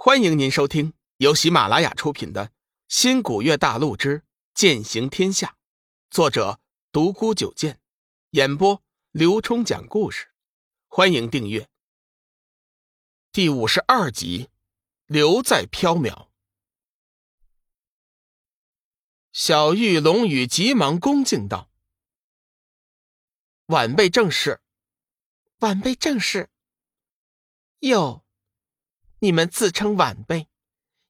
欢迎您收听由喜马拉雅出品的《新古月大陆之剑行天下》，作者独孤九剑，演播刘冲讲故事。欢迎订阅。第五十二集，留在缥缈。小玉、龙宇急忙恭敬道：“晚辈正是，晚辈正是。”哟。你们自称晚辈，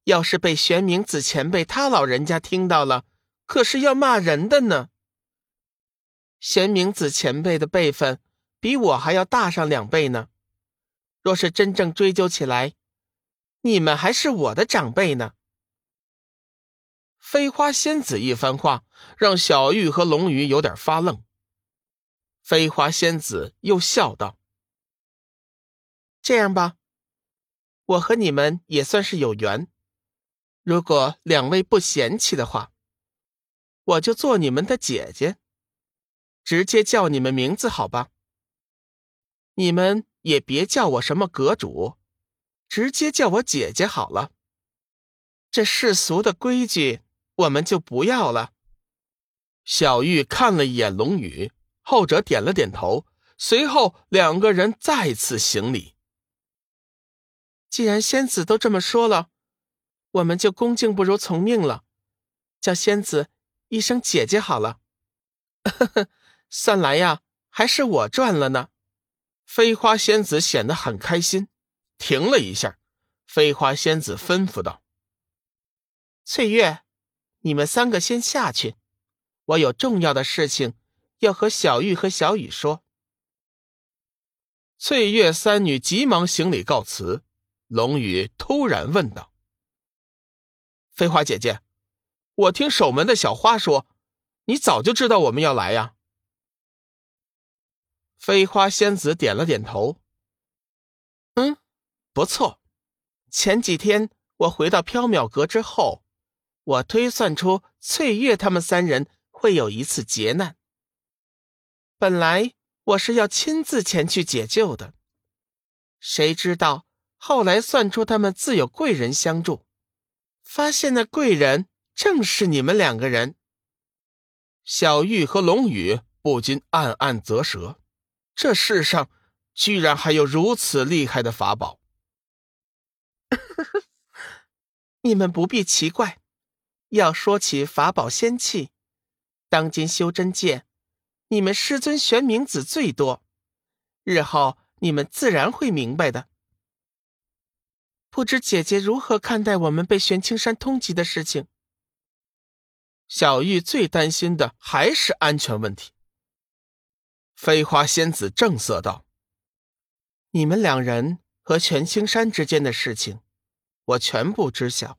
要是被玄冥子前辈他老人家听到了，可是要骂人的呢。玄冥子前辈的辈分比我还要大上两倍呢。若是真正追究起来，你们还是我的长辈呢。飞花仙子一番话，让小玉和龙鱼有点发愣。飞花仙子又笑道：“这样吧。”我和你们也算是有缘，如果两位不嫌弃的话，我就做你们的姐姐，直接叫你们名字好吧？你们也别叫我什么阁主，直接叫我姐姐好了。这世俗的规矩我们就不要了。小玉看了一眼龙宇，后者点了点头，随后两个人再次行礼。既然仙子都这么说了，我们就恭敬不如从命了，叫仙子一声姐姐好了。呵呵，算来呀，还是我赚了呢。飞花仙子显得很开心，停了一下，飞花仙子吩咐道：“翠月，你们三个先下去，我有重要的事情要和小玉和小雨说。”翠月三女急忙行礼告辞。龙宇突然问道：“飞花姐姐，我听守门的小花说，你早就知道我们要来呀？”飞花仙子点了点头：“嗯，不错。前几天我回到缥缈阁之后，我推算出翠月他们三人会有一次劫难。本来我是要亲自前去解救的，谁知道……”后来算出他们自有贵人相助，发现那贵人正是你们两个人。小玉和龙宇不禁暗暗啧舌：这世上居然还有如此厉害的法宝！你们不必奇怪。要说起法宝仙器，当今修真界，你们师尊玄冥子最多。日后你们自然会明白的。不知姐姐如何看待我们被玄青山通缉的事情？小玉最担心的还是安全问题。飞花仙子正色道：“你们两人和玄青山之间的事情，我全部知晓。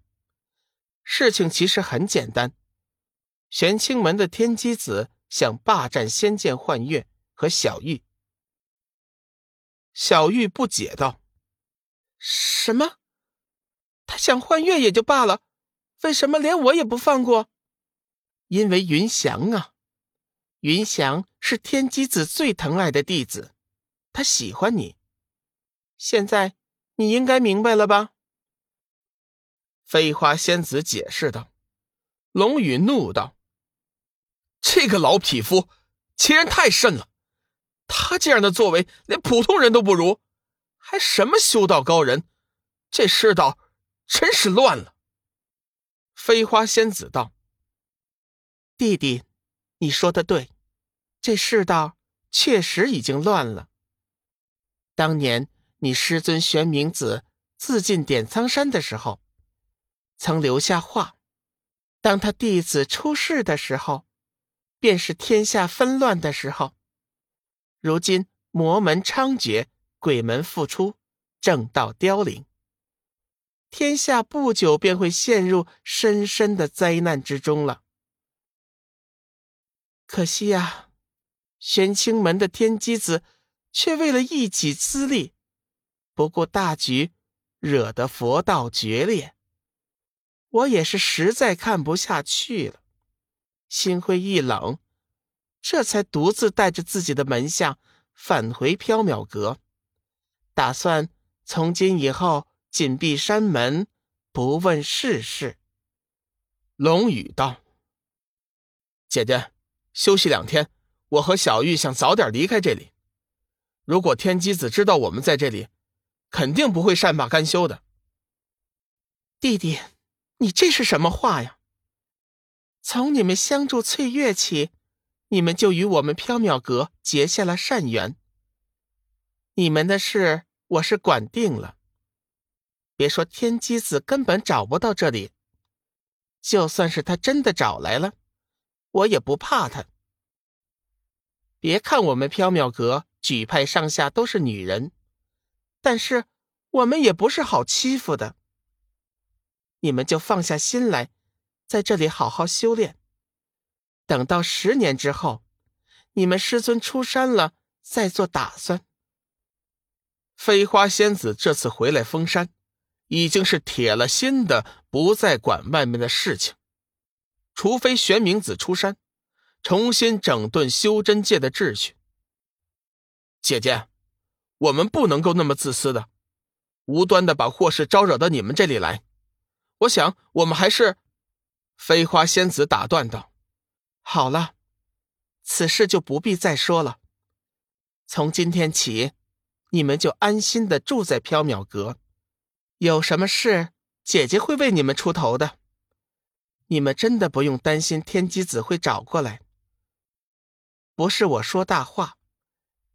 事情其实很简单，玄清门的天机子想霸占仙剑幻月和小玉。”小玉不解道：“什么？”他想换月也就罢了，为什么连我也不放过？因为云翔啊，云翔是天机子最疼爱的弟子，他喜欢你。现在你应该明白了吧？飞花仙子解释道。龙宇怒道：“这个老匹夫，欺人太甚了！他这样的作为，连普通人都不如，还什么修道高人？这世道……”真是乱了。飞花仙子道：“弟弟，你说的对，这世道确实已经乱了。当年你师尊玄冥子自尽点苍山的时候，曾留下话：当他弟子出世的时候，便是天下纷乱的时候。如今魔门猖獗，鬼门复出，正道凋零。”天下不久便会陷入深深的灾难之中了。可惜呀，玄清门的天机子却为了一己私利，不顾大局，惹得佛道决裂。我也是实在看不下去了，心灰意冷，这才独自带着自己的门下返回缥缈阁，打算从今以后。紧闭山门，不问世事。龙宇道：“姐姐，休息两天，我和小玉想早点离开这里。如果天机子知道我们在这里，肯定不会善罢甘休的。”弟弟，你这是什么话呀？从你们相助翠月起，你们就与我们缥缈阁结下了善缘。你们的事我是管定了。别说天机子根本找不到这里，就算是他真的找来了，我也不怕他。别看我们缥缈阁举派上下都是女人，但是我们也不是好欺负的。你们就放下心来。在这里好好修炼，等到十年之后，你们师尊出山了，再做打算。飞花仙子这次回来封山，已经是铁了心的，不再管外面的事情，除非玄冥子出山，重新整顿修真界的秩序。姐姐，我们不能够那么自私的，无端的把祸事招惹到你们这里来。我想，我们还是。飞花仙子打断道：“好了，此事就不必再说了。从今天起，你们就安心的住在缥缈阁。有什么事，姐姐会为你们出头的。你们真的不用担心天机子会找过来。不是我说大话，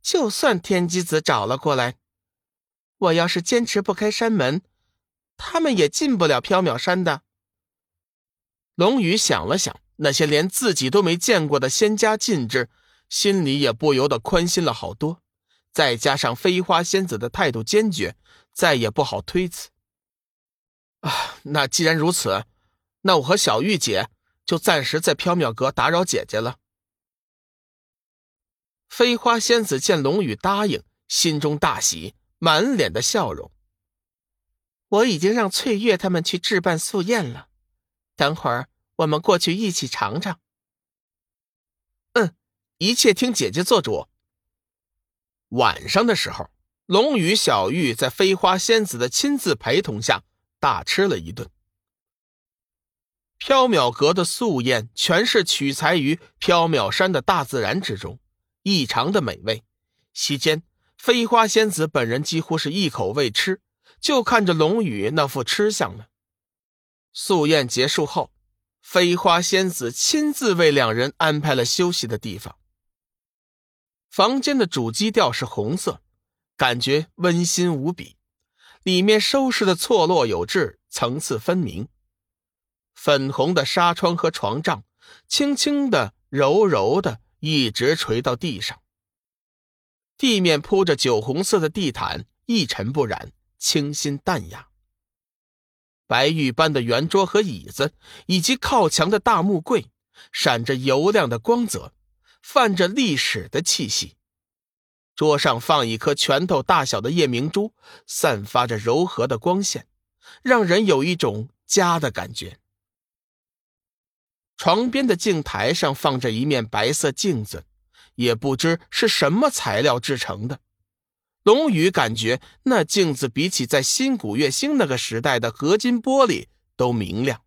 就算天机子找了过来，我要是坚持不开山门，他们也进不了缥缈山的。”龙宇想了想，那些连自己都没见过的仙家禁制，心里也不由得宽心了好多。再加上飞花仙子的态度坚决，再也不好推辞。啊，那既然如此，那我和小玉姐就暂时在缥缈阁打扰姐姐了。飞花仙子见龙宇答应，心中大喜，满脸的笑容。我已经让翠月他们去置办素宴了。等会儿我们过去一起尝尝。嗯，一切听姐姐做主。晚上的时候，龙宇、小玉在飞花仙子的亲自陪同下大吃了一顿。缥缈阁的素宴全是取材于缥缈山的大自然之中，异常的美味。席间，飞花仙子本人几乎是一口未吃，就看着龙宇那副吃相了。素宴结束后，飞花仙子亲自为两人安排了休息的地方。房间的主基调是红色，感觉温馨无比，里面收拾的错落有致，层次分明。粉红的纱窗和床帐，轻轻的、柔柔的，一直垂到地上。地面铺着酒红色的地毯，一尘不染，清新淡雅。白玉般的圆桌和椅子，以及靠墙的大木柜，闪着油亮的光泽，泛着历史的气息。桌上放一颗拳头大小的夜明珠，散发着柔和的光线，让人有一种家的感觉。床边的镜台上放着一面白色镜子，也不知是什么材料制成的。龙宇感觉那镜子比起在新古月星那个时代的合金玻璃都明亮。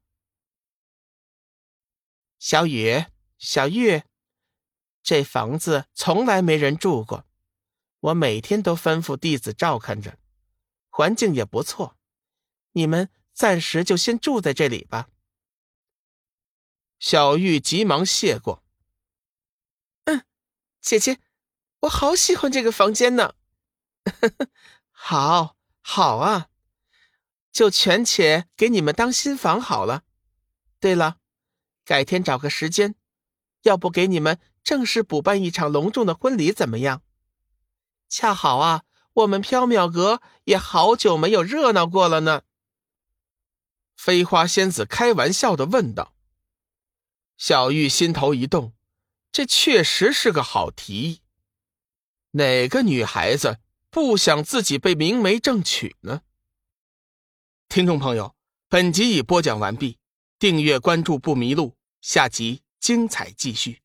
小雨、小玉，这房子从来没人住过，我每天都吩咐弟子照看着，环境也不错，你们暂时就先住在这里吧。小玉急忙谢过：“嗯，姐姐，我好喜欢这个房间呢。”，好，好啊，就全且给你们当新房好了。对了，改天找个时间，要不给你们正式补办一场隆重的婚礼，怎么样？恰好啊，我们缥缈阁也好久没有热闹过了呢。飞花仙子开玩笑的问道。小玉心头一动，这确实是个好提议。哪个女孩子？不想自己被明媒正娶呢。听众朋友，本集已播讲完毕，订阅关注不迷路，下集精彩继续。